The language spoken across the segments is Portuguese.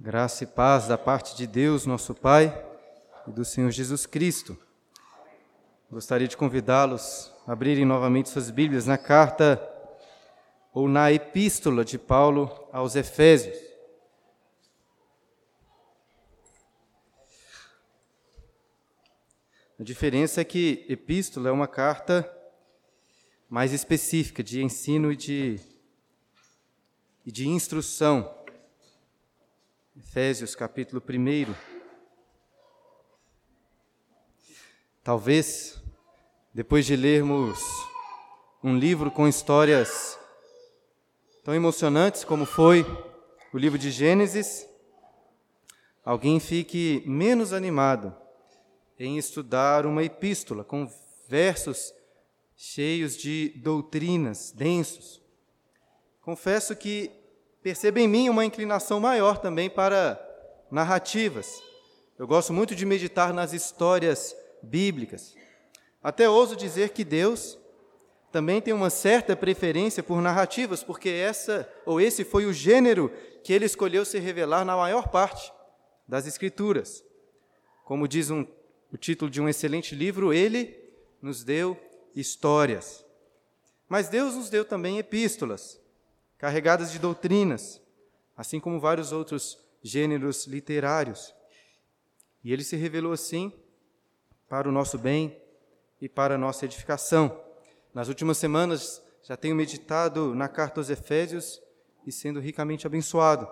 Graça e paz da parte de Deus, nosso Pai, e do Senhor Jesus Cristo. Gostaria de convidá-los a abrirem novamente suas Bíblias na carta ou na epístola de Paulo aos Efésios. A diferença é que epístola é uma carta mais específica de ensino e de, e de instrução. Efésios capítulo 1. Talvez, depois de lermos um livro com histórias tão emocionantes como foi o livro de Gênesis, alguém fique menos animado em estudar uma epístola com versos cheios de doutrinas, densos. Confesso que percebo em mim uma inclinação maior também para narrativas. Eu gosto muito de meditar nas histórias bíblicas. Até ouso dizer que Deus também tem uma certa preferência por narrativas, porque essa ou esse foi o gênero que ele escolheu se revelar na maior parte das escrituras. Como diz um, o título de um excelente livro, ele nos deu histórias. Mas Deus nos deu também epístolas, carregadas de doutrinas, assim como vários outros gêneros literários. E ele se revelou assim para o nosso bem e para a nossa edificação. Nas últimas semanas já tenho meditado na carta aos Efésios e sendo ricamente abençoado.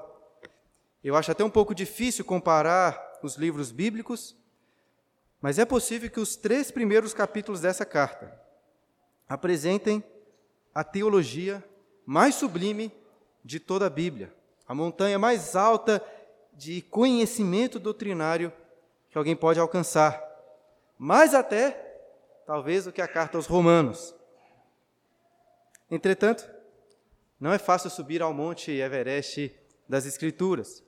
Eu acho até um pouco difícil comparar os livros bíblicos, mas é possível que os três primeiros capítulos dessa carta apresentem a teologia mais sublime de toda a Bíblia, a montanha mais alta de conhecimento doutrinário que alguém pode alcançar, mais até, talvez, do que a carta aos Romanos. Entretanto, não é fácil subir ao Monte Everest das Escrituras.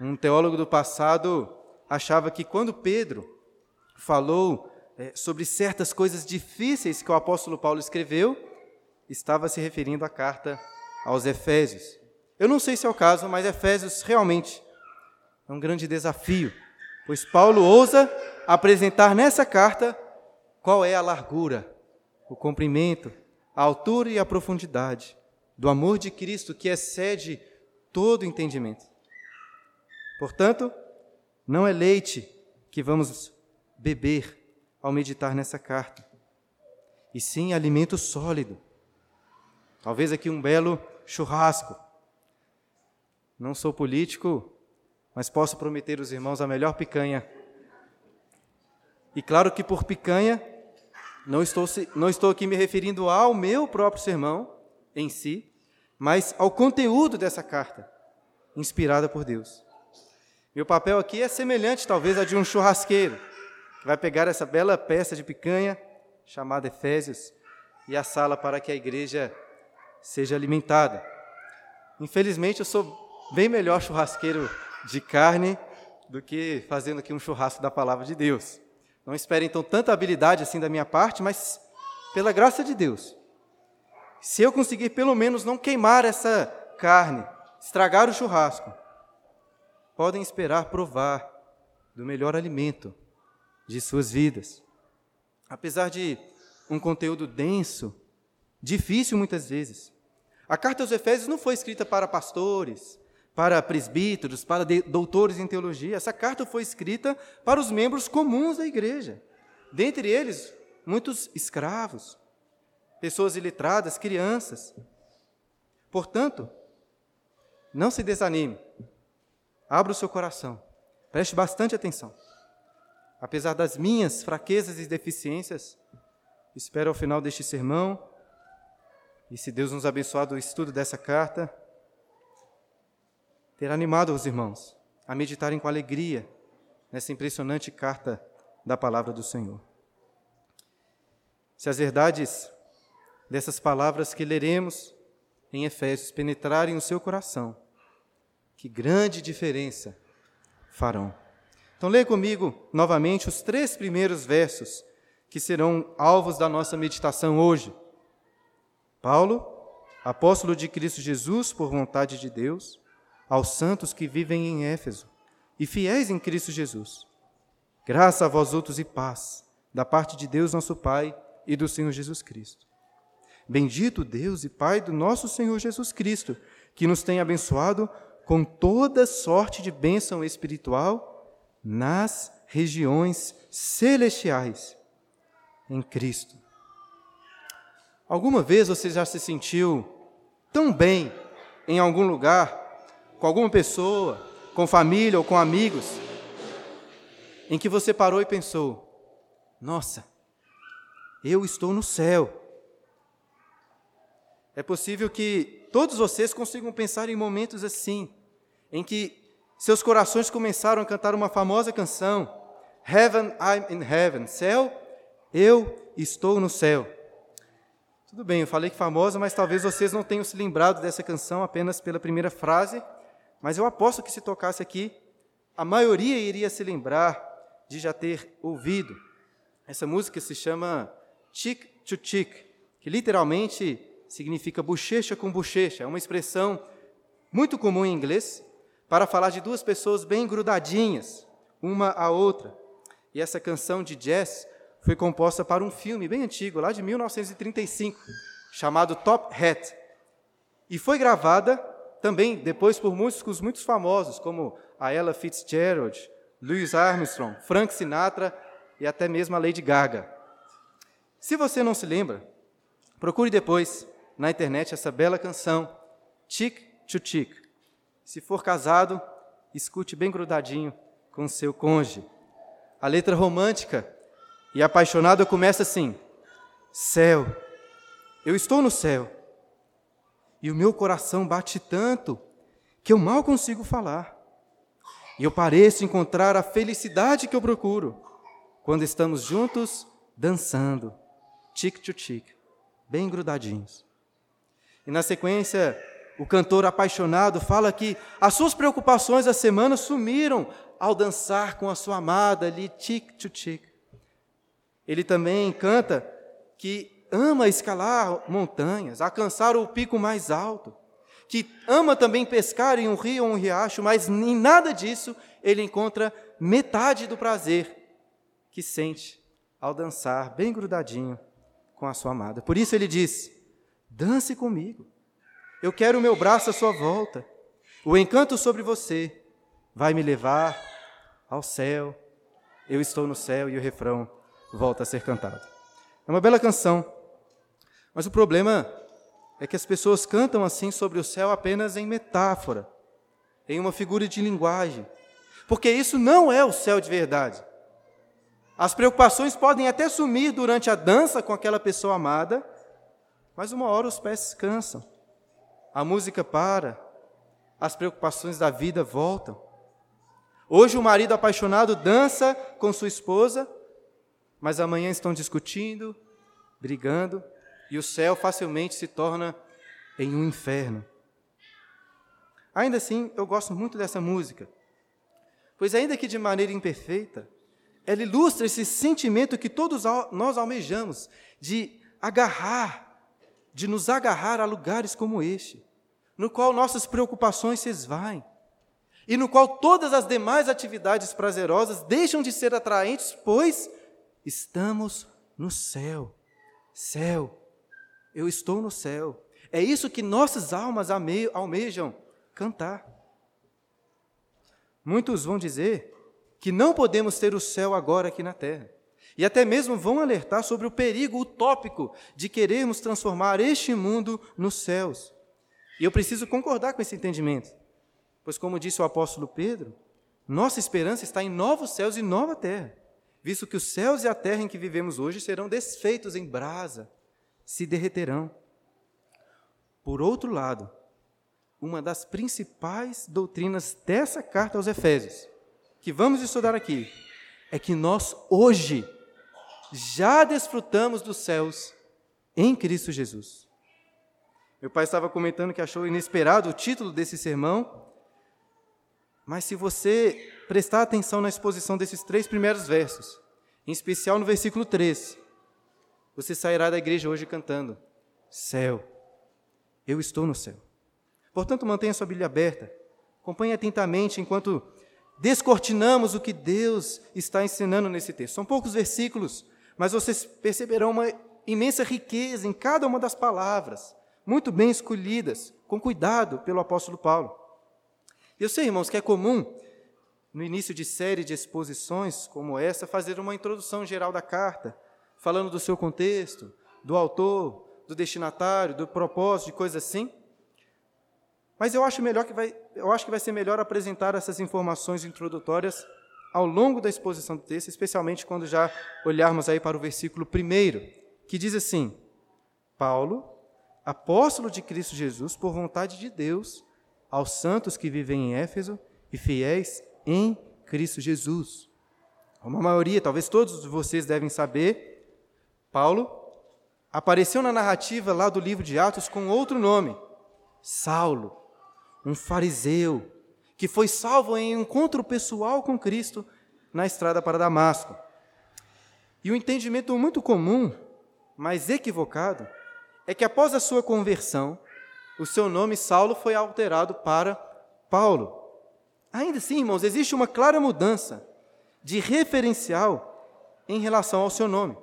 Um teólogo do passado achava que quando Pedro falou é, sobre certas coisas difíceis que o apóstolo Paulo escreveu, estava se referindo à carta aos Efésios. Eu não sei se é o caso, mas Efésios realmente é um grande desafio, pois Paulo ousa apresentar nessa carta qual é a largura, o comprimento, a altura e a profundidade do amor de Cristo que excede todo entendimento. Portanto, não é leite que vamos beber ao meditar nessa carta, e sim alimento sólido. Talvez aqui um belo churrasco. Não sou político, mas posso prometer aos irmãos a melhor picanha. E claro que por picanha, não estou, não estou aqui me referindo ao meu próprio sermão em si, mas ao conteúdo dessa carta, inspirada por Deus. Meu papel aqui é semelhante, talvez, a de um churrasqueiro que vai pegar essa bela peça de picanha, chamada Efésios, e assá-la para que a igreja seja alimentada. Infelizmente, eu sou bem melhor churrasqueiro de carne do que fazendo aqui um churrasco da palavra de Deus. Não espere então tanta habilidade assim da minha parte, mas pela graça de Deus. Se eu conseguir pelo menos não queimar essa carne, estragar o churrasco, podem esperar provar do melhor alimento de suas vidas. Apesar de um conteúdo denso, difícil muitas vezes. A carta aos Efésios não foi escrita para pastores, para presbíteros, para doutores em teologia. Essa carta foi escrita para os membros comuns da igreja. Dentre eles, muitos escravos, pessoas iletradas, crianças. Portanto, não se desanime. Abra o seu coração. Preste bastante atenção apesar das minhas fraquezas e deficiências, espero ao final deste sermão, e se Deus nos abençoar do estudo dessa carta, ter animado os irmãos a meditarem com alegria nessa impressionante carta da palavra do Senhor. Se as verdades dessas palavras que leremos em Efésios penetrarem o seu coração, que grande diferença farão. Então, leia comigo novamente os três primeiros versos que serão alvos da nossa meditação hoje. Paulo, apóstolo de Cristo Jesus por vontade de Deus, aos santos que vivem em Éfeso e fiéis em Cristo Jesus. Graça a vós outros e paz, da parte de Deus nosso Pai e do Senhor Jesus Cristo. Bendito Deus e Pai do nosso Senhor Jesus Cristo, que nos tem abençoado com toda sorte de bênção espiritual nas regiões celestiais em Cristo. Alguma vez você já se sentiu tão bem em algum lugar, com alguma pessoa, com família ou com amigos, em que você parou e pensou: nossa, eu estou no céu. É possível que todos vocês consigam pensar em momentos assim, em que seus corações começaram a cantar uma famosa canção, Heaven, I'm in Heaven, céu, eu estou no céu. Tudo bem, eu falei que famosa, mas talvez vocês não tenham se lembrado dessa canção apenas pela primeira frase, mas eu aposto que se tocasse aqui, a maioria iria se lembrar de já ter ouvido. Essa música se chama Chick to Chick, que literalmente significa bochecha com bochecha. É uma expressão muito comum em inglês para falar de duas pessoas bem grudadinhas, uma à outra. E essa canção de jazz foi composta para um filme bem antigo, lá de 1935, chamado Top Hat. E foi gravada também depois por músicos muito famosos, como a Ella Fitzgerald, Louis Armstrong, Frank Sinatra e até mesmo a Lady Gaga. Se você não se lembra, procure depois na internet essa bela canção, Chick to Chick. Se for casado, escute bem grudadinho com seu cônjuge. A letra romântica e apaixonada começa assim: Céu, eu estou no céu, e o meu coração bate tanto que eu mal consigo falar. E eu pareço encontrar a felicidade que eu procuro quando estamos juntos dançando, tic to tic, bem grudadinhos. E na sequência, o cantor apaixonado fala que as suas preocupações da semana sumiram ao dançar com a sua amada ali, tic to tic. Ele também canta que ama escalar montanhas, alcançar o pico mais alto, que ama também pescar em um rio ou um riacho, mas em nada disso ele encontra metade do prazer que sente ao dançar bem grudadinho com a sua amada. Por isso ele diz: dance comigo, eu quero o meu braço à sua volta, o encanto sobre você vai me levar ao céu, eu estou no céu, e o refrão volta a ser cantado. É uma bela canção, mas o problema é que as pessoas cantam assim sobre o céu apenas em metáfora, em uma figura de linguagem, porque isso não é o céu de verdade. As preocupações podem até sumir durante a dança com aquela pessoa amada, mas uma hora os pés cansam, a música para, as preocupações da vida voltam. Hoje o marido apaixonado dança com sua esposa, mas amanhã estão discutindo, brigando, e o céu facilmente se torna em um inferno. Ainda assim, eu gosto muito dessa música, pois, ainda que de maneira imperfeita, ela ilustra esse sentimento que todos nós almejamos de agarrar, de nos agarrar a lugares como este, no qual nossas preocupações se esvaem, e no qual todas as demais atividades prazerosas deixam de ser atraentes, pois Estamos no céu. Céu. Eu estou no céu. É isso que nossas almas almejam cantar. Muitos vão dizer que não podemos ter o céu agora aqui na terra. E até mesmo vão alertar sobre o perigo utópico de querermos transformar este mundo nos céus. E eu preciso concordar com esse entendimento. Pois, como disse o apóstolo Pedro, nossa esperança está em novos céus e nova terra visto que os céus e a terra em que vivemos hoje serão desfeitos em brasa, se derreterão. Por outro lado, uma das principais doutrinas dessa carta aos Efésios, que vamos estudar aqui, é que nós hoje já desfrutamos dos céus em Cristo Jesus. Meu pai estava comentando que achou inesperado o título desse sermão, mas se você prestar atenção na exposição desses três primeiros versos, em especial no versículo 3, você sairá da igreja hoje cantando: Céu, eu estou no céu. Portanto, mantenha sua Bíblia aberta Acompanhe atentamente enquanto descortinamos o que Deus está ensinando nesse texto. São poucos versículos, mas vocês perceberão uma imensa riqueza em cada uma das palavras, muito bem escolhidas, com cuidado pelo apóstolo Paulo. Eu sei, irmãos, que é comum, no início de série de exposições como essa, fazer uma introdução geral da carta, falando do seu contexto, do autor, do destinatário, do propósito, de coisas assim. Mas eu acho melhor que vai, eu acho que vai ser melhor apresentar essas informações introdutórias ao longo da exposição do texto, especialmente quando já olharmos aí para o versículo primeiro, que diz assim: Paulo, apóstolo de Cristo Jesus, por vontade de Deus, aos santos que vivem em Éfeso e fiéis em Cristo Jesus. Uma maioria, talvez todos vocês devem saber, Paulo apareceu na narrativa lá do livro de Atos com outro nome, Saulo um fariseu, que foi salvo em encontro pessoal com Cristo na estrada para Damasco. E o um entendimento muito comum, mas equivocado, é que após a sua conversão, o seu nome Saulo foi alterado para Paulo. Ainda assim, irmãos, existe uma clara mudança de referencial em relação ao seu nome.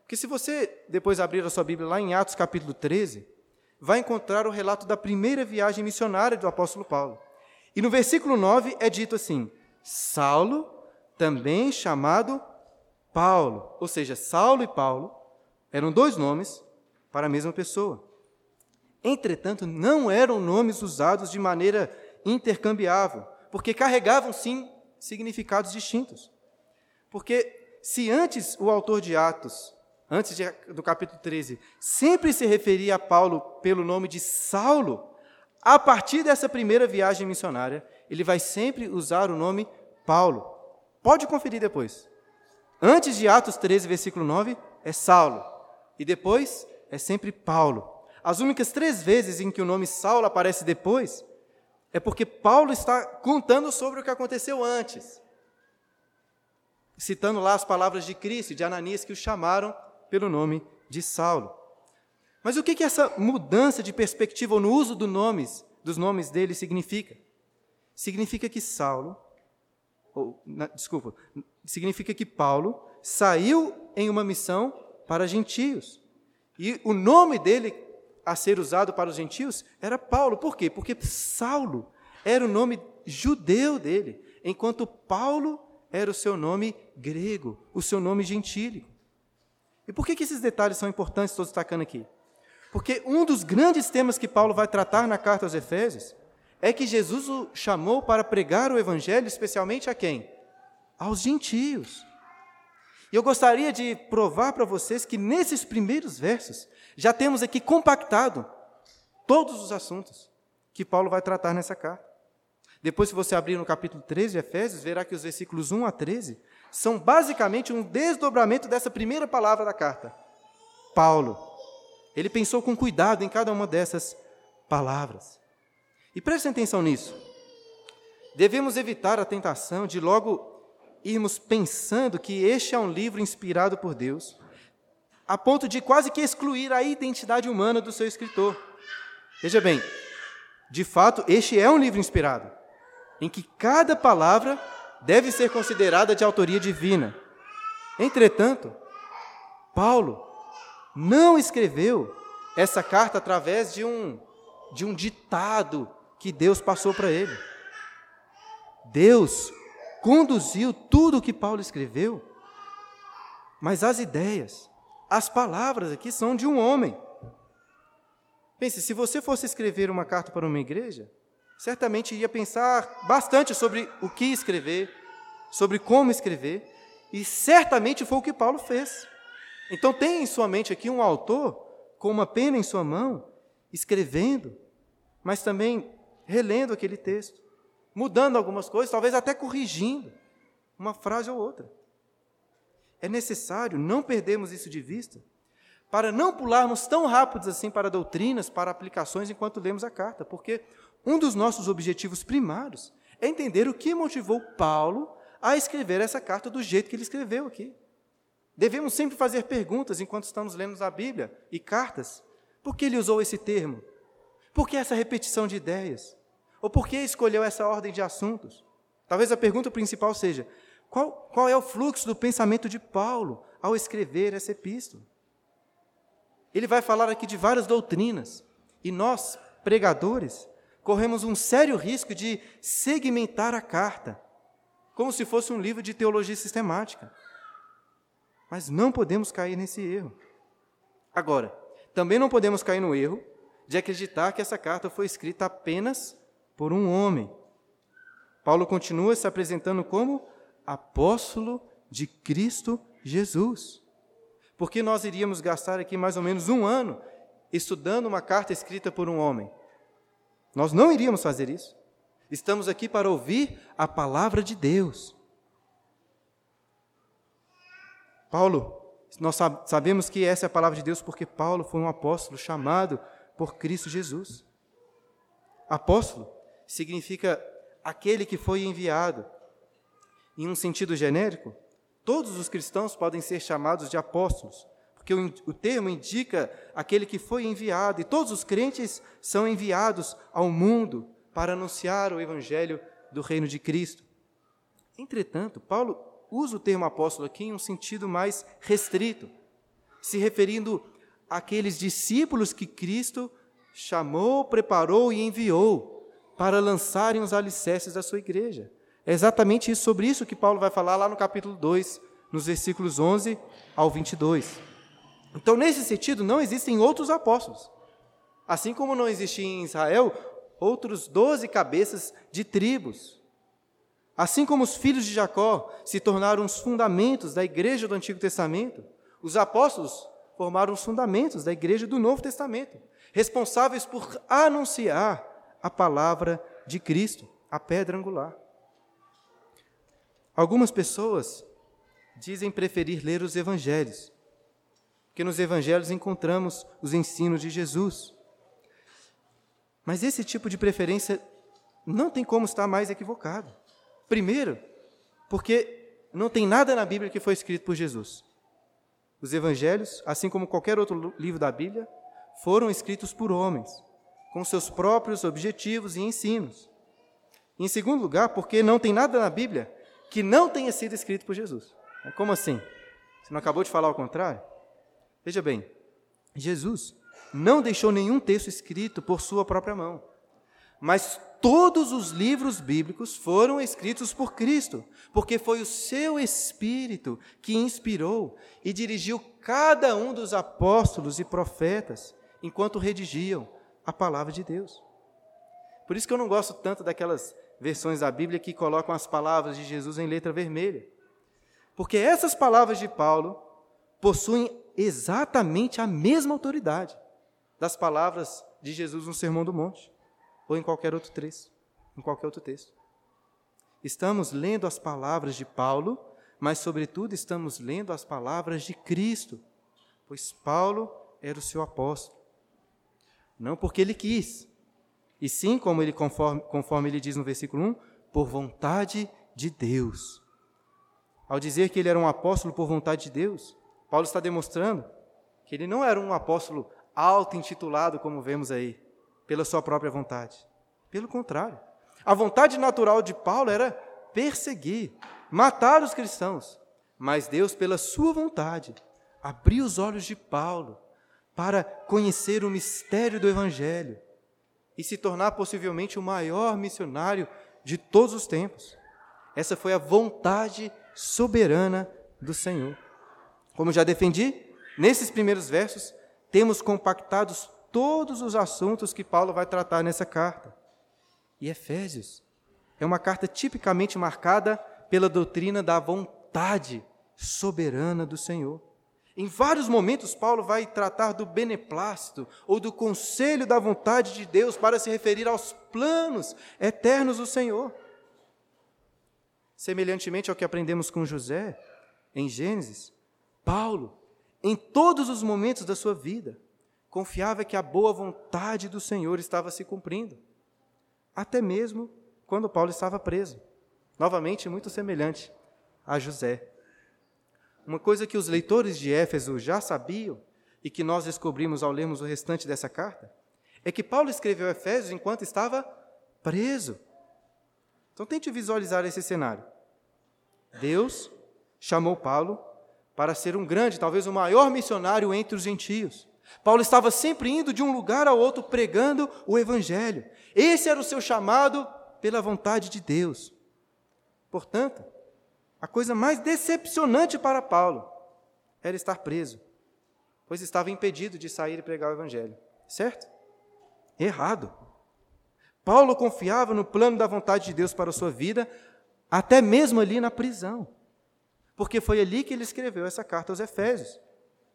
Porque se você depois abrir a sua Bíblia lá em Atos capítulo 13, vai encontrar o relato da primeira viagem missionária do apóstolo Paulo. E no versículo 9 é dito assim: Saulo, também chamado Paulo. Ou seja, Saulo e Paulo eram dois nomes para a mesma pessoa. Entretanto, não eram nomes usados de maneira intercambiável, porque carregavam sim significados distintos. Porque se antes o autor de Atos antes de, do capítulo 13, sempre se referia a Paulo pelo nome de Saulo, a partir dessa primeira viagem missionária, ele vai sempre usar o nome Paulo. Pode conferir depois. Antes de Atos 13, versículo 9, é Saulo. E depois é sempre Paulo. As únicas três vezes em que o nome Saulo aparece depois é porque Paulo está contando sobre o que aconteceu antes. Citando lá as palavras de Cristo e de Ananias que o chamaram pelo nome de Saulo. Mas o que, que essa mudança de perspectiva no uso do nomes, dos nomes dele significa? Significa que Saulo, ou, na, desculpa, significa que Paulo saiu em uma missão para gentios. E o nome dele a ser usado para os gentios era Paulo. Por quê? Porque Saulo era o nome judeu dele, enquanto Paulo era o seu nome grego, o seu nome gentílico. E por que, que esses detalhes são importantes, estou destacando aqui? Porque um dos grandes temas que Paulo vai tratar na carta aos Efésios é que Jesus o chamou para pregar o Evangelho, especialmente a quem? Aos gentios. E eu gostaria de provar para vocês que nesses primeiros versos já temos aqui compactado todos os assuntos que Paulo vai tratar nessa carta. Depois, se você abrir no capítulo 13 de Efésios, verá que os versículos 1 a 13 são basicamente um desdobramento dessa primeira palavra da carta. Paulo. Ele pensou com cuidado em cada uma dessas palavras. E prestem atenção nisso. Devemos evitar a tentação de logo irmos pensando que este é um livro inspirado por Deus, a ponto de quase que excluir a identidade humana do seu escritor. Veja bem, de fato, este é um livro inspirado, em que cada palavra deve ser considerada de autoria divina. Entretanto, Paulo não escreveu essa carta através de um, de um ditado que Deus passou para ele. Deus conduziu tudo o que Paulo escreveu, mas as ideias, as palavras aqui são de um homem. Pense, se você fosse escrever uma carta para uma igreja, certamente ia pensar bastante sobre o que escrever, sobre como escrever, e certamente foi o que Paulo fez. Então, tem em sua mente aqui um autor com uma pena em sua mão, escrevendo, mas também relendo aquele texto, mudando algumas coisas, talvez até corrigindo uma frase ou outra. É necessário não perdermos isso de vista, para não pularmos tão rápidos assim para doutrinas, para aplicações enquanto lemos a carta, porque um dos nossos objetivos primários é entender o que motivou Paulo a escrever essa carta do jeito que ele escreveu aqui. Devemos sempre fazer perguntas enquanto estamos lendo a Bíblia e cartas. Por que ele usou esse termo? Por que essa repetição de ideias? Ou por que escolheu essa ordem de assuntos? Talvez a pergunta principal seja: qual, qual é o fluxo do pensamento de Paulo ao escrever essa epístola? Ele vai falar aqui de várias doutrinas, e nós, pregadores, corremos um sério risco de segmentar a carta, como se fosse um livro de teologia sistemática. Mas não podemos cair nesse erro. Agora, também não podemos cair no erro de acreditar que essa carta foi escrita apenas por um homem. Paulo continua se apresentando como apóstolo de Cristo Jesus. Porque nós iríamos gastar aqui mais ou menos um ano estudando uma carta escrita por um homem. Nós não iríamos fazer isso. Estamos aqui para ouvir a palavra de Deus. Paulo, nós sabemos que essa é a palavra de Deus porque Paulo foi um apóstolo chamado por Cristo Jesus. Apóstolo significa aquele que foi enviado. Em um sentido genérico, todos os cristãos podem ser chamados de apóstolos, porque o, o termo indica aquele que foi enviado, e todos os crentes são enviados ao mundo para anunciar o evangelho do reino de Cristo. Entretanto, Paulo usa o termo apóstolo aqui em um sentido mais restrito, se referindo àqueles discípulos que Cristo chamou, preparou e enviou para lançarem os alicerces da sua igreja. É exatamente isso, sobre isso que Paulo vai falar lá no capítulo 2, nos versículos 11 ao 22. Então, nesse sentido, não existem outros apóstolos. Assim como não existiam em Israel outros doze cabeças de tribos. Assim como os filhos de Jacó se tornaram os fundamentos da igreja do Antigo Testamento, os apóstolos formaram os fundamentos da igreja do Novo Testamento, responsáveis por anunciar a palavra de Cristo, a pedra angular. Algumas pessoas dizem preferir ler os evangelhos, porque nos evangelhos encontramos os ensinos de Jesus. Mas esse tipo de preferência não tem como estar mais equivocado. Primeiro, porque não tem nada na Bíblia que foi escrito por Jesus. Os evangelhos, assim como qualquer outro livro da Bíblia, foram escritos por homens, com seus próprios objetivos e ensinos. Em segundo lugar, porque não tem nada na Bíblia que não tenha sido escrito por Jesus. Como assim? Você não acabou de falar ao contrário? Veja bem, Jesus não deixou nenhum texto escrito por sua própria mão, mas todos os livros bíblicos foram escritos por Cristo, porque foi o seu Espírito que inspirou e dirigiu cada um dos apóstolos e profetas enquanto redigiam a palavra de Deus. Por isso que eu não gosto tanto daquelas versões da Bíblia que colocam as palavras de Jesus em letra vermelha. Porque essas palavras de Paulo possuem exatamente a mesma autoridade das palavras de Jesus no Sermão do Monte ou em qualquer outro texto, em qualquer outro texto. Estamos lendo as palavras de Paulo, mas sobretudo estamos lendo as palavras de Cristo, pois Paulo era o seu apóstolo. Não porque ele quis, e sim, como ele conforme, conforme ele diz no versículo 1, por vontade de Deus. Ao dizer que ele era um apóstolo por vontade de Deus, Paulo está demonstrando que ele não era um apóstolo auto-intitulado, como vemos aí, pela sua própria vontade. Pelo contrário, a vontade natural de Paulo era perseguir, matar os cristãos. Mas Deus, pela sua vontade, abriu os olhos de Paulo para conhecer o mistério do Evangelho e se tornar possivelmente o maior missionário de todos os tempos. Essa foi a vontade soberana do Senhor. Como já defendi, nesses primeiros versos, temos compactados todos os assuntos que Paulo vai tratar nessa carta. E Efésios é uma carta tipicamente marcada pela doutrina da vontade soberana do Senhor. Em vários momentos, Paulo vai tratar do beneplácito ou do conselho da vontade de Deus para se referir aos planos eternos do Senhor. Semelhantemente ao que aprendemos com José, em Gênesis, Paulo, em todos os momentos da sua vida, confiava que a boa vontade do Senhor estava se cumprindo, até mesmo quando Paulo estava preso. Novamente, muito semelhante a José. Uma coisa que os leitores de Éfeso já sabiam e que nós descobrimos ao lermos o restante dessa carta é que Paulo escreveu Efésios enquanto estava preso. Então tente visualizar esse cenário. Deus chamou Paulo para ser um grande, talvez o maior missionário entre os gentios. Paulo estava sempre indo de um lugar ao outro pregando o evangelho. Esse era o seu chamado pela vontade de Deus. Portanto, a coisa mais decepcionante para Paulo era estar preso, pois estava impedido de sair e pregar o evangelho. Certo? Errado. Paulo confiava no plano da vontade de Deus para a sua vida, até mesmo ali na prisão. Porque foi ali que ele escreveu essa carta aos Efésios,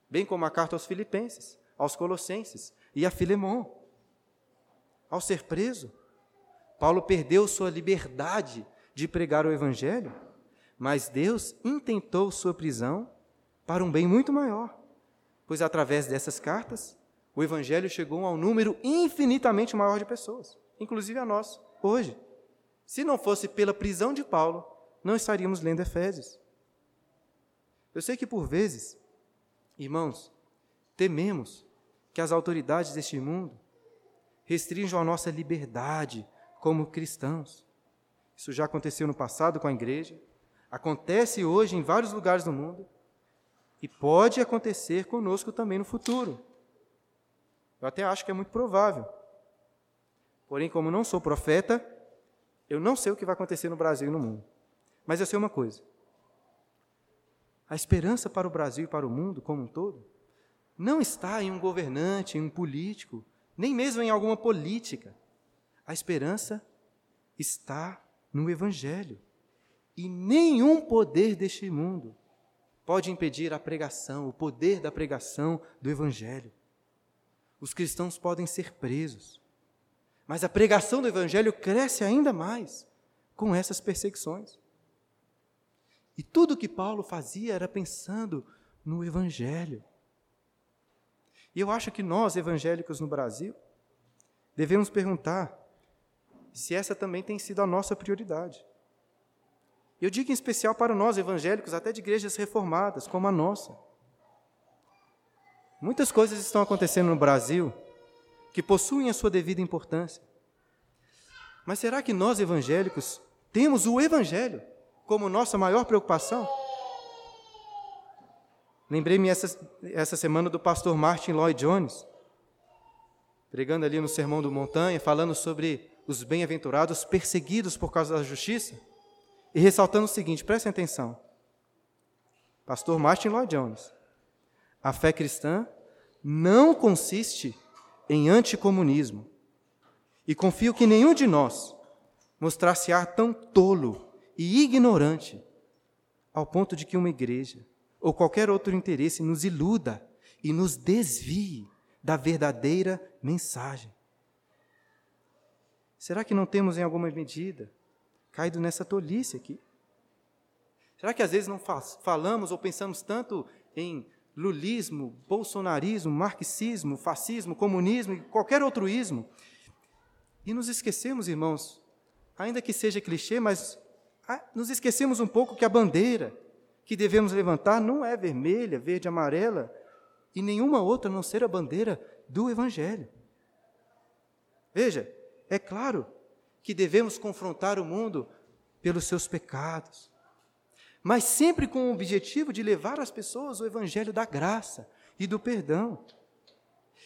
bem como a carta aos Filipenses, aos Colossenses e a Filemon. Ao ser preso, Paulo perdeu sua liberdade de pregar o Evangelho, mas Deus intentou sua prisão para um bem muito maior, pois através dessas cartas, o Evangelho chegou a um número infinitamente maior de pessoas inclusive a nós, hoje. Se não fosse pela prisão de Paulo, não estaríamos lendo Efésios. Eu sei que por vezes, irmãos, tememos que as autoridades deste mundo restringam a nossa liberdade como cristãos. Isso já aconteceu no passado com a igreja, acontece hoje em vários lugares do mundo e pode acontecer conosco também no futuro. Eu até acho que é muito provável. Porém, como não sou profeta, eu não sei o que vai acontecer no Brasil e no mundo. Mas eu sei uma coisa: a esperança para o Brasil e para o mundo como um todo não está em um governante, em um político, nem mesmo em alguma política. A esperança está no Evangelho. E nenhum poder deste mundo pode impedir a pregação, o poder da pregação do Evangelho. Os cristãos podem ser presos, mas a pregação do Evangelho cresce ainda mais com essas perseguições. E tudo que Paulo fazia era pensando no Evangelho. E eu acho que nós, evangélicos no Brasil, devemos perguntar se essa também tem sido a nossa prioridade. Eu digo em especial para nós, evangélicos, até de igrejas reformadas, como a nossa. Muitas coisas estão acontecendo no Brasil que possuem a sua devida importância. Mas será que nós evangélicos temos o Evangelho como nossa maior preocupação? Lembrei-me essa, essa semana do pastor Martin Lloyd Jones, pregando ali no Sermão do Montanha, falando sobre os bem-aventurados perseguidos por causa da justiça, e ressaltando o seguinte: prestem atenção. Pastor Martin Lloyd Jones. A fé cristã não consiste em anticomunismo. E confio que nenhum de nós mostrasse ar tão tolo e ignorante ao ponto de que uma igreja ou qualquer outro interesse nos iluda e nos desvie da verdadeira mensagem. Será que não temos, em alguma medida, caído nessa tolice aqui? Será que às vezes não falamos ou pensamos tanto em lulismo, bolsonarismo, marxismo, fascismo, comunismo e qualquer outro ismo. E nos esquecemos, irmãos, ainda que seja clichê, mas ah, nos esquecemos um pouco que a bandeira que devemos levantar não é vermelha, verde, amarela e nenhuma outra a não ser a bandeira do Evangelho. Veja, é claro que devemos confrontar o mundo pelos seus pecados, mas sempre com o objetivo de levar às pessoas o evangelho da graça e do perdão.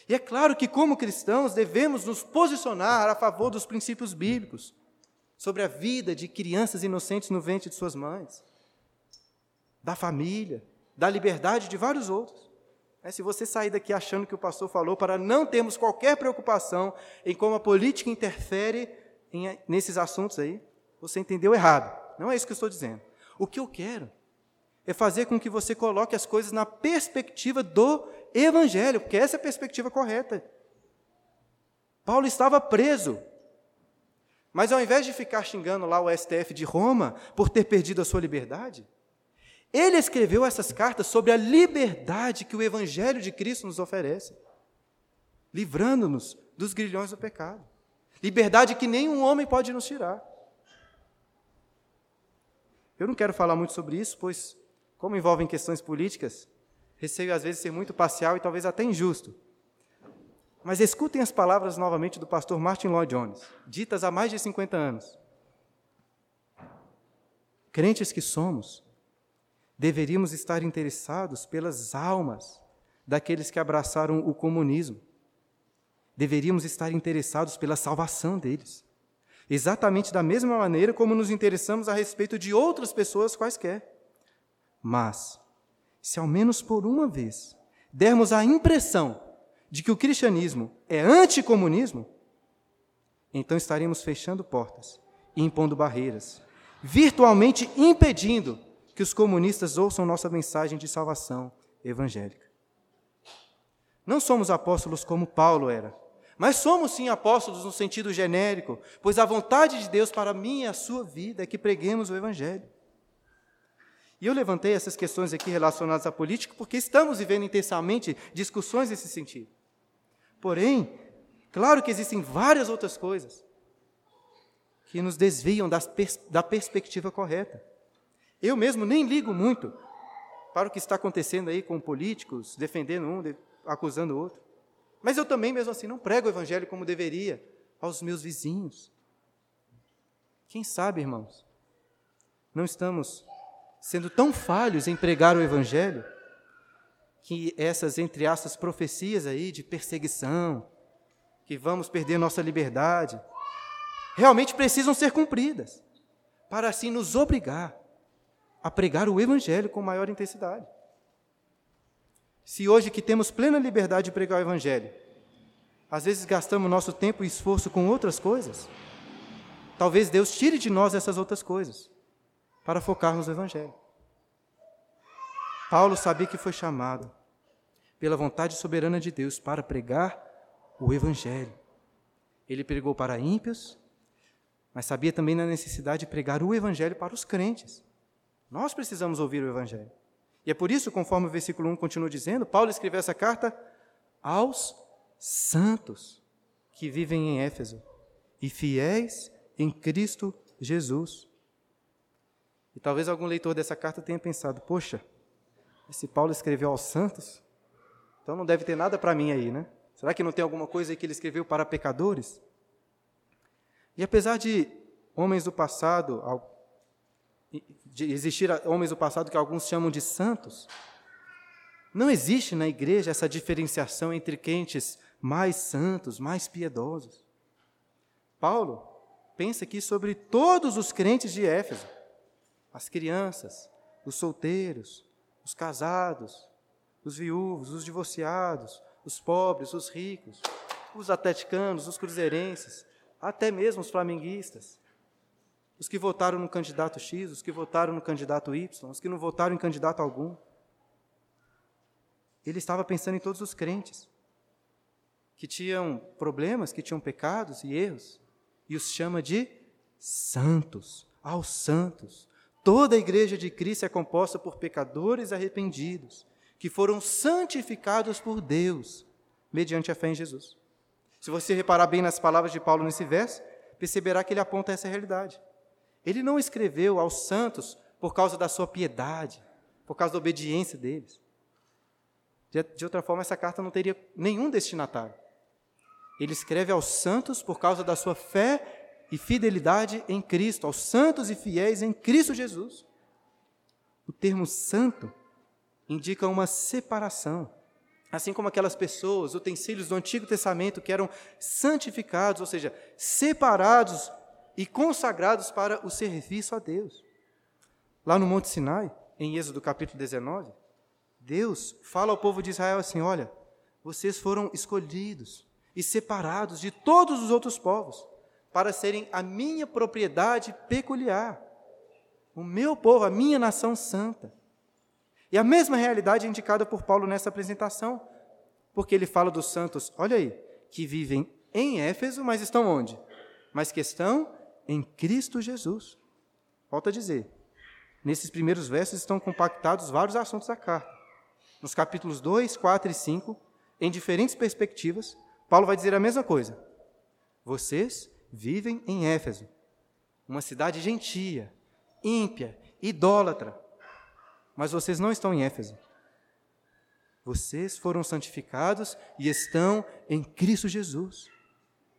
E é claro que, como cristãos, devemos nos posicionar a favor dos princípios bíblicos sobre a vida de crianças inocentes no ventre de suas mães, da família, da liberdade de vários outros. É, se você sair daqui achando que o pastor falou para não termos qualquer preocupação em como a política interfere em, nesses assuntos aí, você entendeu errado. Não é isso que eu estou dizendo. O que eu quero é fazer com que você coloque as coisas na perspectiva do Evangelho, porque essa é a perspectiva correta. Paulo estava preso, mas ao invés de ficar xingando lá o STF de Roma por ter perdido a sua liberdade, ele escreveu essas cartas sobre a liberdade que o Evangelho de Cristo nos oferece, livrando-nos dos grilhões do pecado. Liberdade que nenhum homem pode nos tirar. Eu não quero falar muito sobre isso, pois, como envolvem questões políticas, receio às vezes ser muito parcial e talvez até injusto. Mas escutem as palavras novamente do pastor Martin Lloyd Jones, ditas há mais de 50 anos. Crentes que somos, deveríamos estar interessados pelas almas daqueles que abraçaram o comunismo. Deveríamos estar interessados pela salvação deles. Exatamente da mesma maneira como nos interessamos a respeito de outras pessoas quaisquer. Mas, se ao menos por uma vez dermos a impressão de que o cristianismo é anticomunismo, então estaremos fechando portas e impondo barreiras, virtualmente impedindo que os comunistas ouçam nossa mensagem de salvação evangélica. Não somos apóstolos como Paulo era, mas somos sim apóstolos no sentido genérico, pois a vontade de Deus para mim e a sua vida é que preguemos o Evangelho. E eu levantei essas questões aqui relacionadas à política porque estamos vivendo intensamente discussões nesse sentido. Porém, claro que existem várias outras coisas que nos desviam pers da perspectiva correta. Eu mesmo nem ligo muito para o que está acontecendo aí com políticos, defendendo um, acusando o outro. Mas eu também, mesmo assim, não prego o evangelho como deveria aos meus vizinhos. Quem sabe, irmãos, não estamos sendo tão falhos em pregar o evangelho que essas, entre aspas, profecias aí de perseguição, que vamos perder nossa liberdade, realmente precisam ser cumpridas, para assim nos obrigar a pregar o Evangelho com maior intensidade. Se hoje que temos plena liberdade de pregar o Evangelho, às vezes gastamos nosso tempo e esforço com outras coisas, talvez Deus tire de nós essas outras coisas, para focarmos no Evangelho. Paulo sabia que foi chamado pela vontade soberana de Deus para pregar o Evangelho. Ele pregou para ímpios, mas sabia também na necessidade de pregar o Evangelho para os crentes. Nós precisamos ouvir o Evangelho. E é por isso, conforme o versículo 1 continua dizendo, Paulo escreveu essa carta aos santos que vivem em Éfeso e fiéis em Cristo Jesus. E talvez algum leitor dessa carta tenha pensado: poxa, esse Paulo escreveu aos santos? Então não deve ter nada para mim aí, né? Será que não tem alguma coisa aí que ele escreveu para pecadores? E apesar de homens do passado, de existir homens do passado que alguns chamam de santos, não existe na igreja essa diferenciação entre crentes mais santos, mais piedosos. Paulo pensa aqui sobre todos os crentes de Éfeso: as crianças, os solteiros, os casados, os viúvos, os divorciados, os pobres, os ricos, os atleticanos, os cruzeirenses, até mesmo os flamenguistas. Os que votaram no candidato X, os que votaram no candidato Y, os que não votaram em candidato algum. Ele estava pensando em todos os crentes que tinham problemas, que tinham pecados e erros, e os chama de santos, aos santos. Toda a igreja de Cristo é composta por pecadores arrependidos, que foram santificados por Deus, mediante a fé em Jesus. Se você reparar bem nas palavras de Paulo nesse verso, perceberá que ele aponta essa realidade. Ele não escreveu aos santos por causa da sua piedade, por causa da obediência deles. De, outra forma, essa carta não teria nenhum destinatário. Ele escreve aos santos por causa da sua fé e fidelidade em Cristo, aos santos e fiéis em Cristo Jesus. O termo santo indica uma separação. Assim como aquelas pessoas, utensílios do Antigo Testamento que eram santificados, ou seja, separados e consagrados para o serviço a Deus. Lá no Monte Sinai, em Êxodo capítulo 19, Deus fala ao povo de Israel assim: Olha, vocês foram escolhidos e separados de todos os outros povos para serem a minha propriedade peculiar, o meu povo, a minha nação santa. E a mesma realidade é indicada por Paulo nessa apresentação, porque ele fala dos santos, olha aí, que vivem em Éfeso, mas estão onde? Mas que estão em Cristo Jesus. Volto a dizer, nesses primeiros versos estão compactados vários assuntos da carta. Nos capítulos 2, 4 e 5, em diferentes perspectivas, Paulo vai dizer a mesma coisa. Vocês vivem em Éfeso, uma cidade gentia, ímpia, idólatra. Mas vocês não estão em Éfeso. Vocês foram santificados e estão em Cristo Jesus.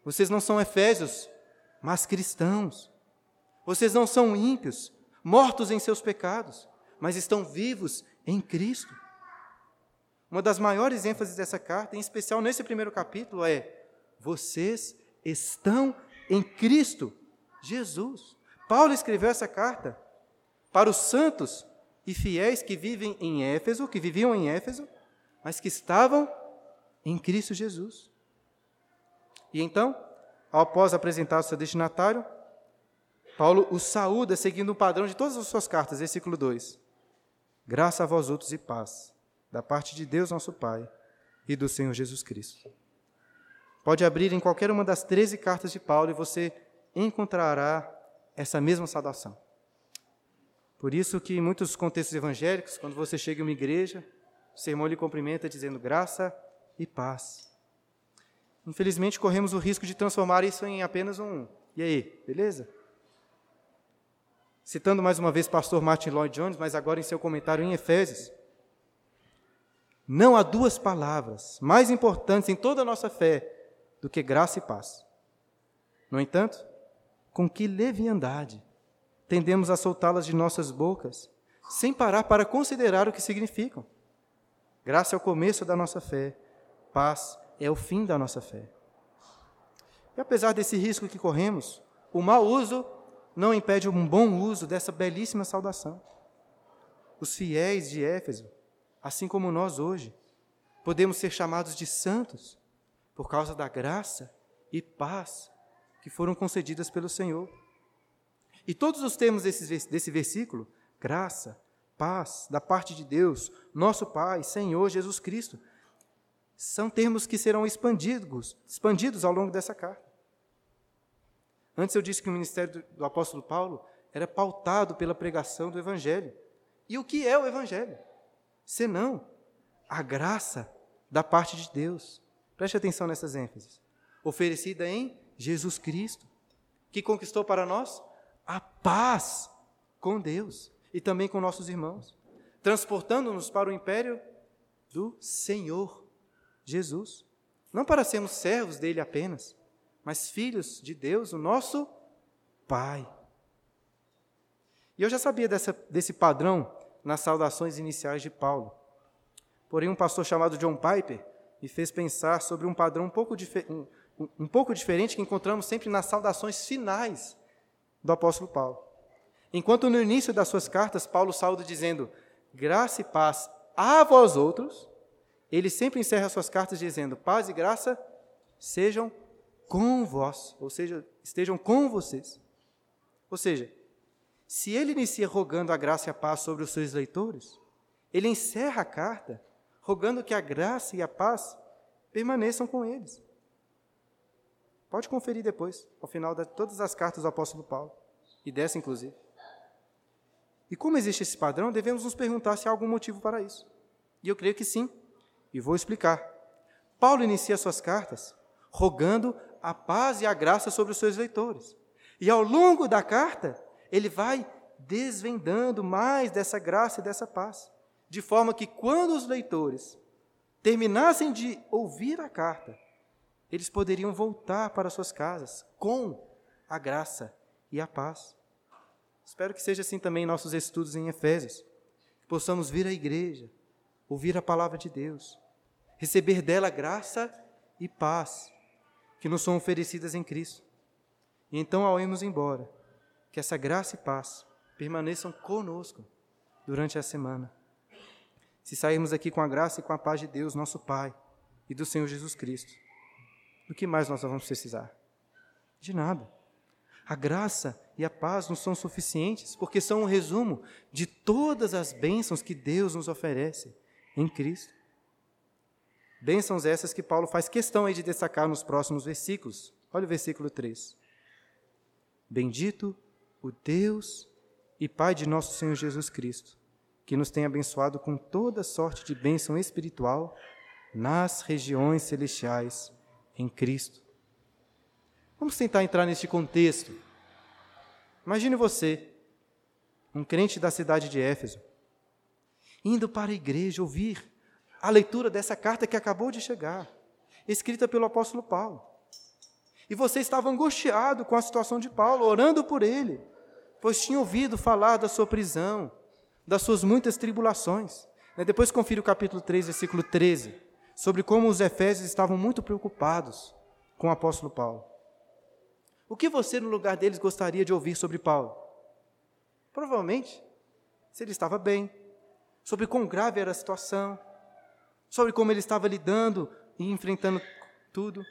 Vocês não são efésios, mas cristãos. Vocês não são ímpios, mortos em seus pecados, mas estão vivos em Cristo. Uma das maiores ênfases dessa carta, em especial nesse primeiro capítulo, é: vocês estão em Cristo Jesus. Paulo escreveu essa carta para os santos e fiéis que vivem em Éfeso, que viviam em Éfeso, mas que estavam em Cristo Jesus. E então, após apresentar o seu destinatário, Paulo o saúda seguindo o padrão de todas as suas cartas, versículo 2. Graça a vós outros e paz, da parte de Deus nosso Pai e do Senhor Jesus Cristo. Pode abrir em qualquer uma das 13 cartas de Paulo e você encontrará essa mesma saudação. Por isso que em muitos contextos evangélicos, quando você chega em uma igreja, o sermão lhe cumprimenta dizendo graça e paz. Infelizmente, corremos o risco de transformar isso em apenas um e aí, beleza? Citando mais uma vez pastor Martin Lloyd Jones, mas agora em seu comentário em Efésios, não há duas palavras mais importantes em toda a nossa fé do que graça e paz. No entanto, com que leviandade tendemos a soltá-las de nossas bocas, sem parar para considerar o que significam. Graça é o começo da nossa fé, paz é o fim da nossa fé. E apesar desse risco que corremos, o mau uso não impede um bom uso dessa belíssima saudação. Os fiéis de Éfeso, assim como nós hoje, podemos ser chamados de santos por causa da graça e paz que foram concedidas pelo Senhor. E todos os termos desse, desse versículo, graça, paz, da parte de Deus, nosso Pai, Senhor Jesus Cristo, são termos que serão expandidos, expandidos ao longo dessa carta. Antes eu disse que o ministério do, do apóstolo Paulo era pautado pela pregação do Evangelho. E o que é o Evangelho? Senão a graça da parte de Deus. Preste atenção nessas ênfases. Oferecida em Jesus Cristo, que conquistou para nós a paz com Deus e também com nossos irmãos, transportando-nos para o império do Senhor Jesus. Não para sermos servos dele apenas, mas filhos de Deus, o nosso Pai. E eu já sabia dessa, desse padrão nas saudações iniciais de Paulo. Porém, um pastor chamado John Piper me fez pensar sobre um padrão um pouco, um, um pouco diferente que encontramos sempre nas saudações finais do apóstolo Paulo. Enquanto no início das suas cartas, Paulo sauda dizendo graça e paz a vós outros, ele sempre encerra suas cartas dizendo paz e graça sejam com vós, ou seja, estejam com vocês. Ou seja, se ele inicia rogando a graça e a paz sobre os seus leitores, ele encerra a carta rogando que a graça e a paz permaneçam com eles. Pode conferir depois, ao final de todas as cartas do apóstolo Paulo, e dessa inclusive. E como existe esse padrão, devemos nos perguntar se há algum motivo para isso. E eu creio que sim, e vou explicar. Paulo inicia suas cartas rogando a paz e a graça sobre os seus leitores. E ao longo da carta, ele vai desvendando mais dessa graça e dessa paz, de forma que quando os leitores terminassem de ouvir a carta, eles poderiam voltar para suas casas com a graça e a paz. Espero que seja assim também em nossos estudos em Efésios, que possamos vir à igreja, ouvir a palavra de Deus, receber dela graça e paz que nos são oferecidas em Cristo. E então, ao irmos embora, que essa graça e paz permaneçam conosco durante a semana. Se sairmos aqui com a graça e com a paz de Deus, nosso Pai, e do Senhor Jesus Cristo, do que mais nós vamos precisar? De nada. A graça e a paz não são suficientes, porque são um resumo de todas as bênçãos que Deus nos oferece em Cristo. Bênçãos essas que Paulo faz questão aí de destacar nos próximos versículos. Olha o versículo 3. Bendito o Deus e Pai de nosso Senhor Jesus Cristo, que nos tem abençoado com toda sorte de bênção espiritual nas regiões celestiais em Cristo. Vamos tentar entrar neste contexto. Imagine você, um crente da cidade de Éfeso, indo para a igreja ouvir a leitura dessa carta que acabou de chegar, escrita pelo apóstolo Paulo. E você estava angustiado com a situação de Paulo, orando por ele, pois tinha ouvido falar da sua prisão, das suas muitas tribulações. Né, depois confira o capítulo 3, versículo 13, sobre como os efésios estavam muito preocupados com o apóstolo Paulo. O que você, no lugar deles, gostaria de ouvir sobre Paulo? Provavelmente, se ele estava bem, sobre quão grave era a situação, sobre como ele estava lidando e enfrentando tudo.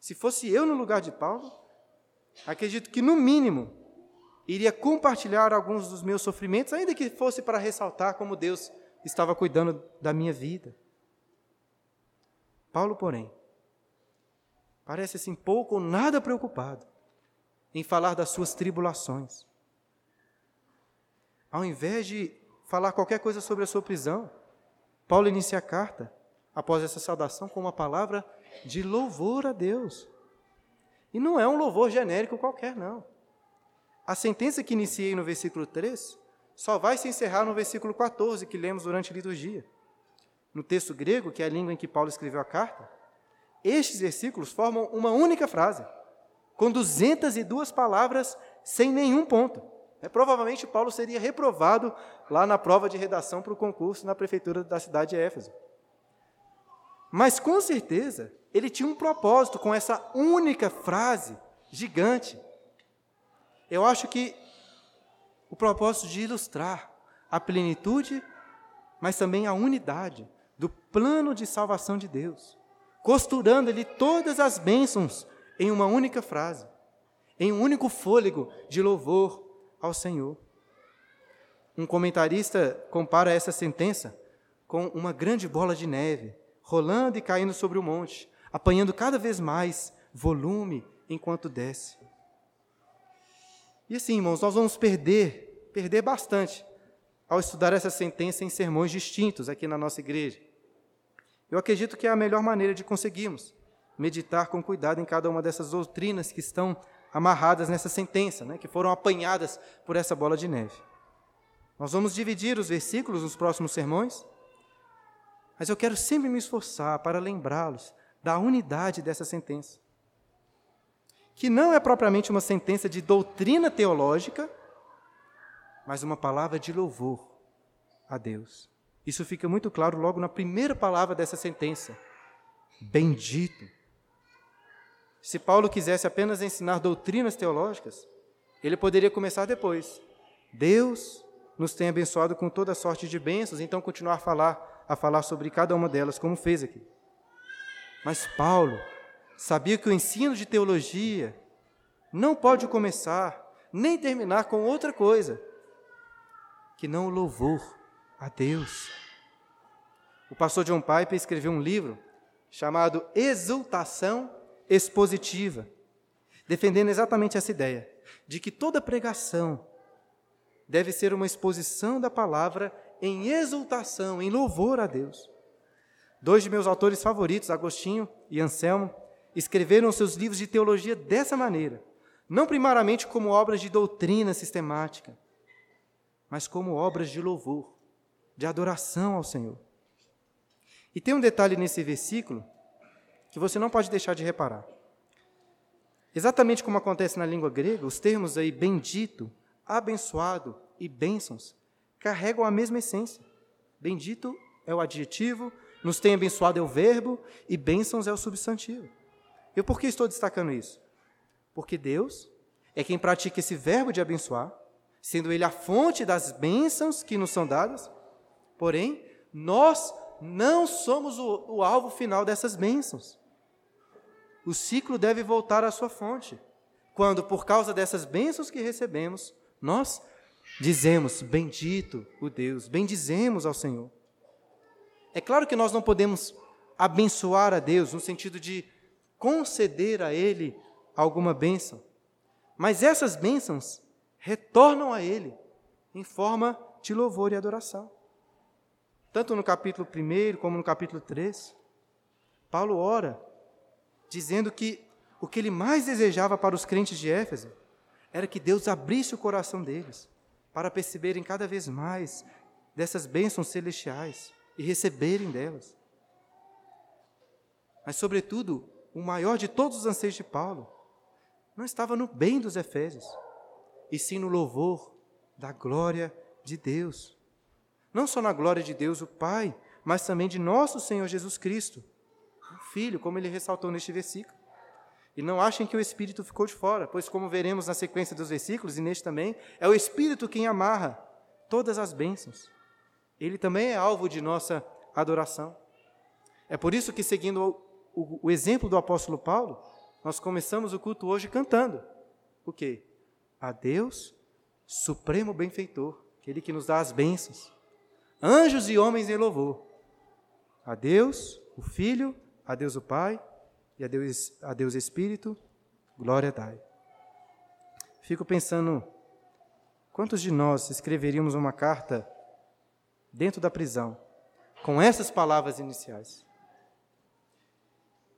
Se fosse eu no lugar de Paulo, acredito que, no mínimo, iria compartilhar alguns dos meus sofrimentos, ainda que fosse para ressaltar como Deus estava cuidando da minha vida. Paulo, porém, parece assim pouco ou nada preocupado em falar das suas tribulações. Ao invés de falar qualquer coisa sobre a sua prisão, Paulo inicia a carta, após essa saudação, com uma palavra de louvor a Deus. E não é um louvor genérico qualquer, não. A sentença que iniciei no versículo 3 só vai se encerrar no versículo 14, que lemos durante a liturgia. No texto grego, que é a língua em que Paulo escreveu a carta, estes versículos formam uma única frase, com 202 palavras sem nenhum ponto. É, provavelmente Paulo seria reprovado lá na prova de redação para o concurso na prefeitura da cidade de Éfeso. Mas com certeza ele tinha um propósito com essa única frase gigante. Eu acho que o propósito de ilustrar a plenitude, mas também a unidade do plano de salvação de Deus, costurando-lhe todas as bênçãos em uma única frase, em um único fôlego de louvor ao Senhor. Um comentarista compara essa sentença com uma grande bola de neve, rolando e caindo sobre o monte, apanhando cada vez mais volume enquanto desce. E assim, irmãos, nós vamos perder, perder bastante ao estudar essa sentença em sermões distintos aqui na nossa igreja. Eu acredito que é a melhor maneira de conseguirmos meditar com cuidado em cada uma dessas doutrinas que estão amarradas nessa sentença, né, que foram apanhadas por essa bola de neve. Nós vamos dividir os versículos nos próximos sermões, mas eu quero sempre me esforçar para lembrá-los da unidade dessa sentença. Que não é propriamente uma sentença de doutrina teológica, mas uma palavra de louvor a Deus. Isso fica muito claro logo na primeira palavra dessa sentença. Bendito se Paulo quisesse apenas ensinar doutrinas teológicas, ele poderia começar depois. Deus nos tem abençoado com toda sorte de bênçãos, então continuar a falar, a falar sobre cada uma delas, como fez aqui. Mas Paulo sabia que o ensino de teologia não pode começar nem terminar com outra coisa que não o louvor a Deus. O pastor John Piper escreveu um livro chamado Exultação expositiva, defendendo exatamente essa ideia de que toda pregação deve ser uma exposição da palavra em exultação, em louvor a Deus. Dois de meus autores favoritos, Agostinho e Anselmo, escreveram seus livros de teologia dessa maneira, não primariamente como obras de doutrina sistemática, mas como obras de louvor, de adoração ao Senhor. E tem um detalhe nesse versículo que você não pode deixar de reparar. Exatamente como acontece na língua grega, os termos aí bendito, abençoado e bênçãos carregam a mesma essência. Bendito é o adjetivo, nos tem abençoado é o verbo e bênçãos é o substantivo. E por que estou destacando isso? Porque Deus é quem pratica esse verbo de abençoar, sendo Ele a fonte das bênçãos que nos são dadas, porém, nós não somos o, o alvo final dessas bênçãos. O ciclo deve voltar à sua fonte, quando, por causa dessas bênçãos que recebemos, nós dizemos: Bendito o Deus, bendizemos ao Senhor. É claro que nós não podemos abençoar a Deus no sentido de conceder a Ele alguma bênção, mas essas bênçãos retornam a Ele em forma de louvor e adoração tanto no capítulo 1 como no capítulo 3, Paulo ora, dizendo que o que ele mais desejava para os crentes de Éfeso era que Deus abrisse o coração deles para perceberem cada vez mais dessas bênçãos celestiais e receberem delas. Mas, sobretudo, o maior de todos os anseios de Paulo não estava no bem dos Efésios, e sim no louvor da glória de Deus. Não só na glória de Deus, o Pai, mas também de nosso Senhor Jesus Cristo, o Filho, como ele ressaltou neste versículo. E não achem que o Espírito ficou de fora, pois, como veremos na sequência dos versículos, e neste também, é o Espírito quem amarra todas as bênçãos. Ele também é alvo de nossa adoração. É por isso que, seguindo o, o, o exemplo do apóstolo Paulo, nós começamos o culto hoje cantando. O quê? A Deus, supremo benfeitor, aquele que nos dá as bênçãos. Anjos e homens em louvor. A Deus, o Filho, a Deus o Pai e a Deus, a Deus Espírito, glória dai. Fico pensando, quantos de nós escreveríamos uma carta dentro da prisão com essas palavras iniciais?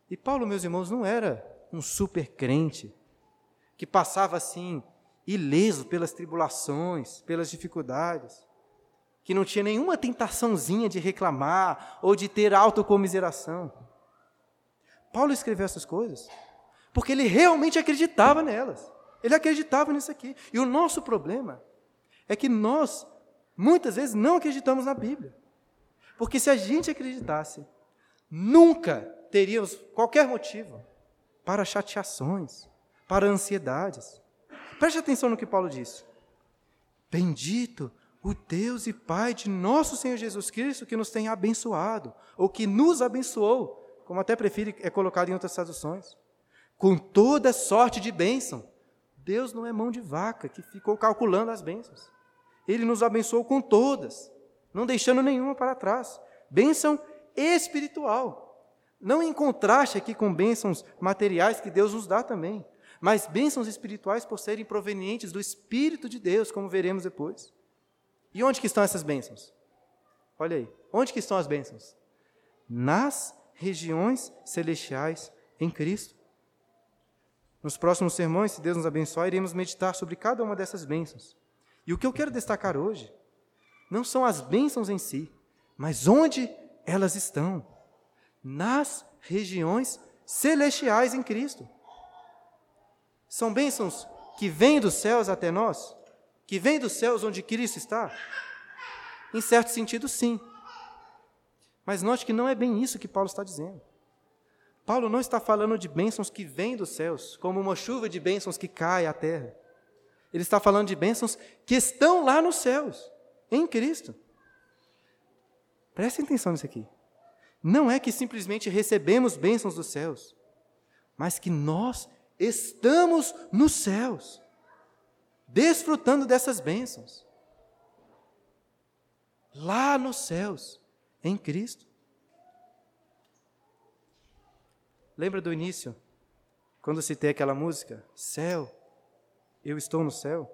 E Paulo, meus irmãos, não era um super crente que passava assim ileso pelas tribulações, pelas dificuldades, que não tinha nenhuma tentaçãozinha de reclamar ou de ter autocomiseração. Paulo escreveu essas coisas porque ele realmente acreditava nelas. Ele acreditava nisso aqui. E o nosso problema é que nós, muitas vezes, não acreditamos na Bíblia. Porque se a gente acreditasse, nunca teríamos qualquer motivo para chateações, para ansiedades. Preste atenção no que Paulo disse. Bendito o Deus e Pai de nosso Senhor Jesus Cristo, que nos tem abençoado, ou que nos abençoou como até prefere é colocado em outras traduções, com toda sorte de bênção. Deus não é mão de vaca que ficou calculando as bênçãos. Ele nos abençoou com todas, não deixando nenhuma para trás. Bênção espiritual. Não em contraste aqui com bênçãos materiais que Deus nos dá também, mas bênçãos espirituais por serem provenientes do Espírito de Deus, como veremos depois. E onde que estão essas bênçãos? Olha aí, onde que estão as bênçãos? Nas regiões celestiais em Cristo. Nos próximos sermões, se Deus nos abençoar, iremos meditar sobre cada uma dessas bênçãos. E o que eu quero destacar hoje não são as bênçãos em si, mas onde elas estão nas regiões celestiais em Cristo. São bênçãos que vêm dos céus até nós, que vêm dos céus onde Cristo está? Em certo sentido, sim. Mas note que não é bem isso que Paulo está dizendo. Paulo não está falando de bênçãos que vêm dos céus, como uma chuva de bênçãos que cai à terra. Ele está falando de bênçãos que estão lá nos céus, em Cristo. Preste atenção nisso aqui. Não é que simplesmente recebemos bênçãos dos céus, mas que nós estamos nos céus, desfrutando dessas bênçãos. Lá nos céus em Cristo. Lembra do início, quando citei aquela música? Céu, eu estou no céu.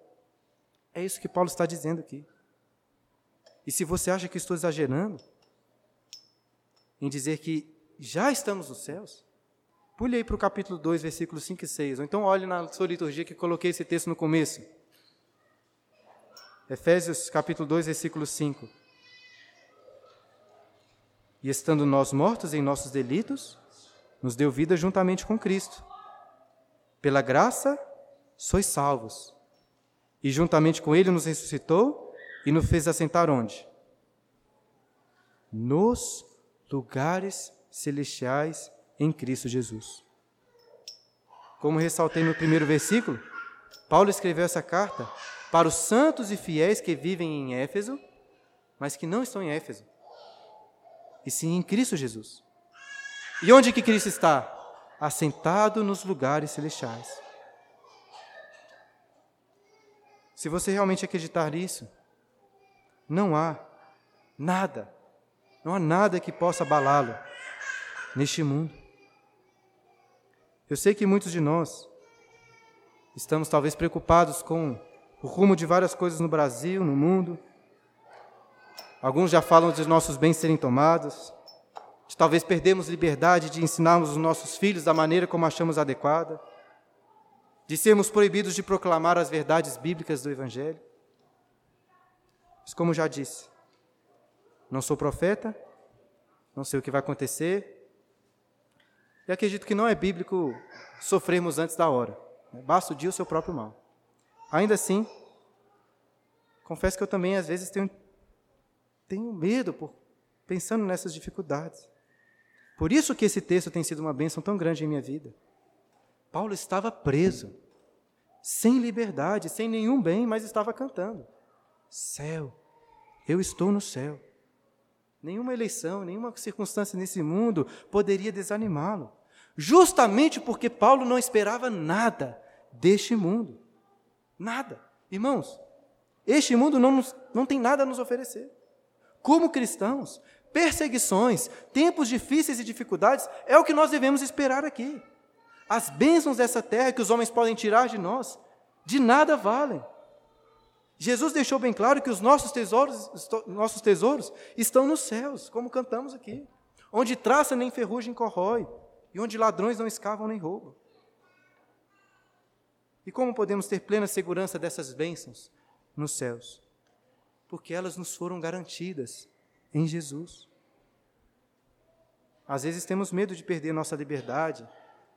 É isso que Paulo está dizendo aqui. E se você acha que estou exagerando em dizer que já estamos nos céus, pule aí para o capítulo 2, versículos 5 e 6. Ou então olhe na sua liturgia que coloquei esse texto no começo. Efésios capítulo 2, versículo 5. E estando nós mortos em nossos delitos, nos deu vida juntamente com Cristo. Pela graça, sois salvos. E juntamente com Ele nos ressuscitou e nos fez assentar onde? Nos lugares celestiais em Cristo Jesus. Como ressaltei no primeiro versículo, Paulo escreveu essa carta para os santos e fiéis que vivem em Éfeso, mas que não estão em Éfeso e sim em Cristo Jesus. E onde que Cristo está? Assentado nos lugares celestiais. Se você realmente acreditar nisso, não há nada, não há nada que possa abalá-lo neste mundo. Eu sei que muitos de nós estamos talvez preocupados com o rumo de várias coisas no Brasil, no mundo, Alguns já falam de nossos bens serem tomados, de talvez perdermos liberdade de ensinarmos os nossos filhos da maneira como achamos adequada, de sermos proibidos de proclamar as verdades bíblicas do Evangelho. Mas, como já disse, não sou profeta não sei o que vai acontecer. E acredito que não é bíblico sofrermos antes da hora. Basta o dia o seu próprio mal. Ainda assim, confesso que eu também às vezes tenho, tenho medo por pensando nessas dificuldades. Por isso que esse texto tem sido uma bênção tão grande em minha vida. Paulo estava preso, sem liberdade, sem nenhum bem, mas estava cantando. Céu, eu estou no céu. Nenhuma eleição, nenhuma circunstância nesse mundo poderia desanimá-lo. Justamente porque Paulo não esperava nada deste mundo. Nada. Irmãos, este mundo não, nos, não tem nada a nos oferecer. Como cristãos, perseguições, tempos difíceis e dificuldades é o que nós devemos esperar aqui. As bênçãos dessa terra que os homens podem tirar de nós, de nada valem. Jesus deixou bem claro que os nossos tesouros, nossos tesouros estão nos céus, como cantamos aqui, onde traça nem ferrugem corrói, e onde ladrões não escavam nem roubam. E como podemos ter plena segurança dessas bênçãos nos céus? Porque elas nos foram garantidas em Jesus. Às vezes temos medo de perder nossa liberdade,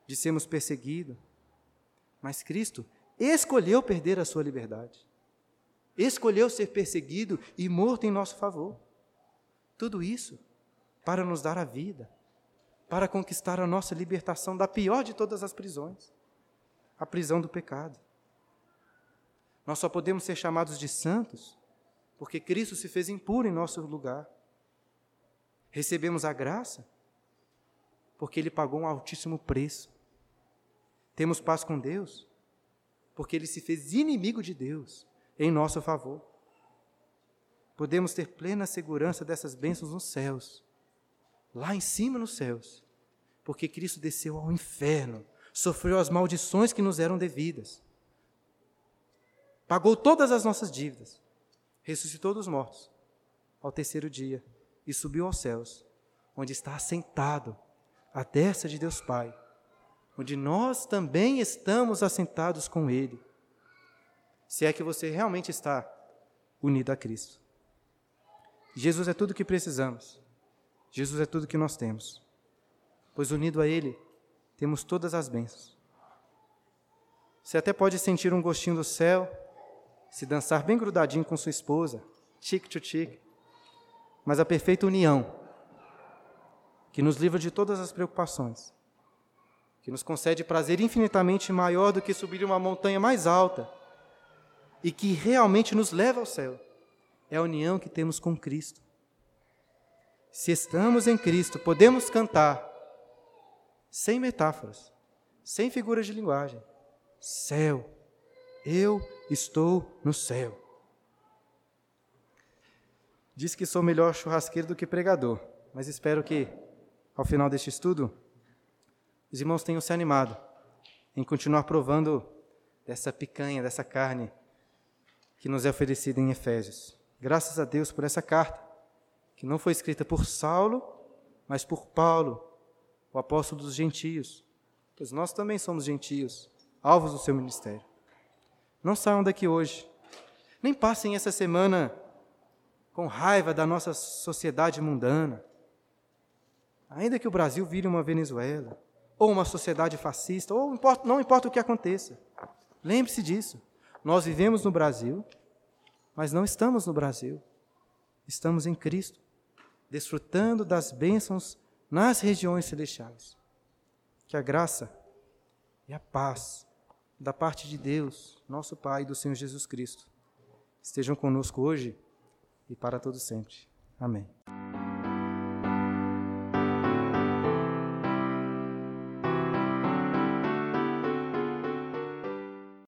de sermos perseguidos, mas Cristo escolheu perder a sua liberdade, escolheu ser perseguido e morto em nosso favor. Tudo isso para nos dar a vida, para conquistar a nossa libertação da pior de todas as prisões a prisão do pecado. Nós só podemos ser chamados de santos porque Cristo se fez impuro em nosso lugar. Recebemos a graça porque Ele pagou um altíssimo preço. Temos paz com Deus porque Ele se fez inimigo de Deus em nosso favor. Podemos ter plena segurança dessas bênçãos nos céus, lá em cima nos céus, porque Cristo desceu ao inferno, sofreu as maldições que nos eram devidas, pagou todas as nossas dívidas, ressuscitou dos mortos ao terceiro dia e subiu aos céus, onde está assentado à destra de Deus Pai, onde nós também estamos assentados com Ele, se é que você realmente está unido a Cristo. Jesus é tudo o que precisamos. Jesus é tudo o que nós temos pois unido a Ele temos todas as bênçãos. Você até pode sentir um gostinho do céu, se dançar bem grudadinho com sua esposa, tic to tic, mas a perfeita união, que nos livra de todas as preocupações, que nos concede prazer infinitamente maior do que subir uma montanha mais alta e que realmente nos leva ao céu, é a união que temos com Cristo. Se estamos em Cristo, podemos cantar sem metáforas, sem figuras de linguagem. Céu, eu estou no céu. Diz que sou melhor churrasqueiro do que pregador, mas espero que, ao final deste estudo, os irmãos tenham se animado em continuar provando dessa picanha, dessa carne que nos é oferecida em Efésios. Graças a Deus por essa carta, que não foi escrita por Saulo, mas por Paulo, apóstolo dos gentios, pois nós também somos gentios, alvos do seu ministério. Não saiam daqui hoje, nem passem essa semana com raiva da nossa sociedade mundana. Ainda que o Brasil vire uma Venezuela, ou uma sociedade fascista, ou não importa o que aconteça, lembre-se disso. Nós vivemos no Brasil, mas não estamos no Brasil. Estamos em Cristo, desfrutando das bênçãos nas regiões celestiais. Que a graça e a paz da parte de Deus, nosso Pai e do Senhor Jesus Cristo, estejam conosco hoje e para todo sempre. Amém.